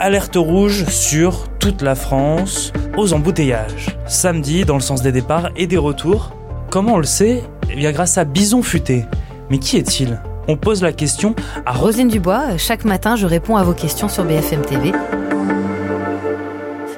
alerte rouge sur toute la France aux embouteillages. Samedi, dans le sens des départs et des retours. Comment on le sait? Eh bien grâce à Bison Futé. Mais qui est-il? On pose la question à Rosine Dubois. Chaque matin, je réponds à vos questions sur BFM TV.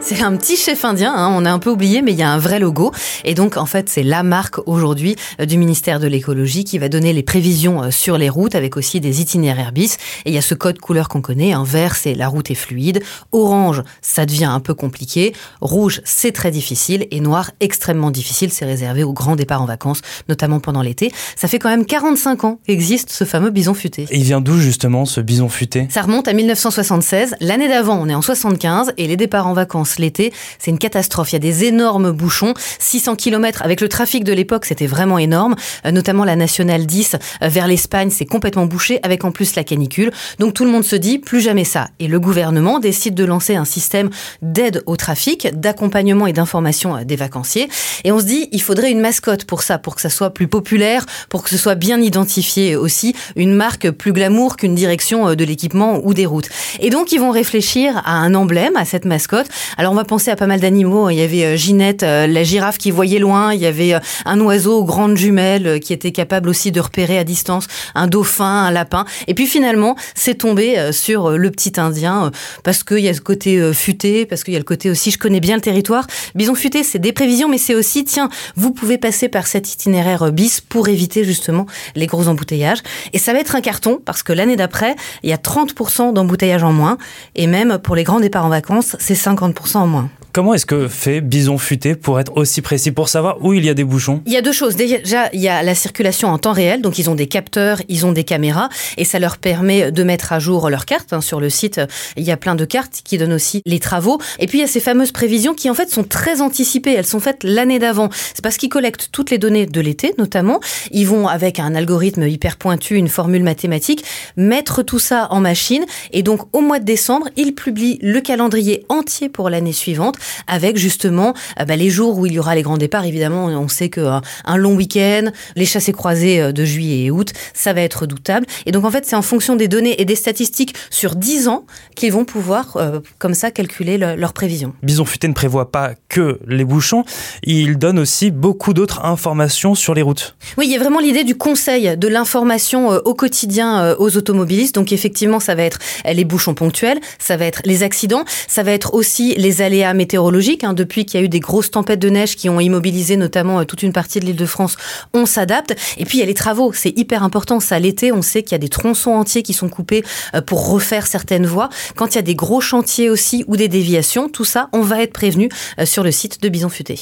C'est un petit chef indien, hein, on a un peu oublié, mais il y a un vrai logo. Et donc, en fait, c'est la marque aujourd'hui euh, du ministère de l'écologie qui va donner les prévisions euh, sur les routes avec aussi des itinéraires bis. Et il y a ce code couleur qu'on connaît. Un vert, c'est la route est fluide. Orange, ça devient un peu compliqué. Rouge, c'est très difficile. Et noir, extrêmement difficile. C'est réservé aux grands départs en vacances, notamment pendant l'été. Ça fait quand même 45 ans qu'existe ce fameux bison futé. Et il vient d'où justement ce bison futé? Ça remonte à 1976. L'année d'avant, on est en 75 et les départs en vacances l'été, c'est une catastrophe. Il y a des énormes bouchons, 600 km avec le trafic de l'époque, c'était vraiment énorme, euh, notamment la nationale 10 euh, vers l'Espagne, c'est complètement bouché avec en plus la canicule. Donc tout le monde se dit plus jamais ça. Et le gouvernement décide de lancer un système d'aide au trafic, d'accompagnement et d'information euh, des vacanciers. Et on se dit, il faudrait une mascotte pour ça, pour que ça soit plus populaire, pour que ce soit bien identifié aussi, une marque plus glamour qu'une direction de l'équipement ou des routes. Et donc ils vont réfléchir à un emblème, à cette mascotte. Alors on va penser à pas mal d'animaux. Il y avait euh, Ginette, euh, la girafe qui voyait loin. Il y avait euh, un oiseau aux grandes jumelles qui était capable aussi de repérer à distance un dauphin, un lapin. Et puis finalement, c'est tombé sur le petit Indien parce qu'il y a ce côté futé, parce qu'il y a le côté aussi, je connais bien le territoire. Bison futé, c'est des prévisions, mais c'est aussi, tiens, vous pouvez passer par cet itinéraire bis pour éviter justement les gros embouteillages. Et ça va être un carton parce que l'année d'après, il y a 30% d'embouteillages en moins. Et même pour les grands départs en vacances, c'est 50% en moins. Comment est-ce que fait Bison Futé pour être aussi précis, pour savoir où il y a des bouchons? Il y a deux choses. Déjà, il y a la circulation en temps réel, donc ils ont des capteurs, ils ont des caméras, et ça leur permet de mettre à jour leurs cartes. Hein. Sur le site, il y a plein de cartes qui donnent aussi les travaux. Et puis il y a ces fameuses prévisions qui en fait sont très anticipées. Elles sont faites l'année d'avant. C'est parce qu'ils collectent toutes les données de l'été, notamment. Ils vont avec un algorithme hyper pointu, une formule mathématique, mettre tout ça en machine. Et donc au mois de décembre, ils publient le calendrier entier pour l'année suivante avec justement euh, bah, les jours où il y aura les grands départs. Évidemment, on sait que euh, un long week-end, les chassés croisés euh, de juillet et août, ça va être redoutable. Et donc en fait, c'est en fonction des données et des statistiques sur 10 ans qu'ils vont pouvoir comme ça calculer leurs prévisions. Bison Futé ne prévoit pas que les bouchons, il donne aussi beaucoup d'autres informations sur les routes. Oui, il y a vraiment l'idée du conseil, de l'information au quotidien aux automobilistes. Donc effectivement, ça va être les bouchons ponctuels, ça va être les accidents, ça va être aussi les aléas météorologiques Hein, depuis qu'il y a eu des grosses tempêtes de neige qui ont immobilisé notamment euh, toute une partie de l'île de France, on s'adapte. Et puis il y a les travaux, c'est hyper important. Ça, l'été, on sait qu'il y a des tronçons entiers qui sont coupés euh, pour refaire certaines voies. Quand il y a des gros chantiers aussi ou des déviations, tout ça, on va être prévenu euh, sur le site de Bison Futé.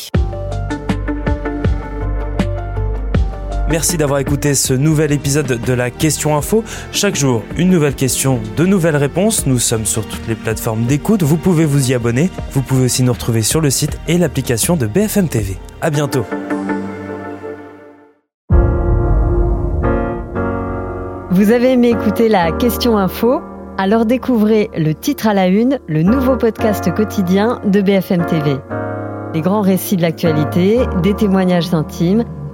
Merci d'avoir écouté ce nouvel épisode de la Question Info. Chaque jour, une nouvelle question, de nouvelles réponses. Nous sommes sur toutes les plateformes d'écoute. Vous pouvez vous y abonner. Vous pouvez aussi nous retrouver sur le site et l'application de BFM TV. À bientôt. Vous avez aimé écouter la Question Info? Alors découvrez le titre à la une, le nouveau podcast quotidien de BFM TV. Les grands récits de l'actualité, des témoignages intimes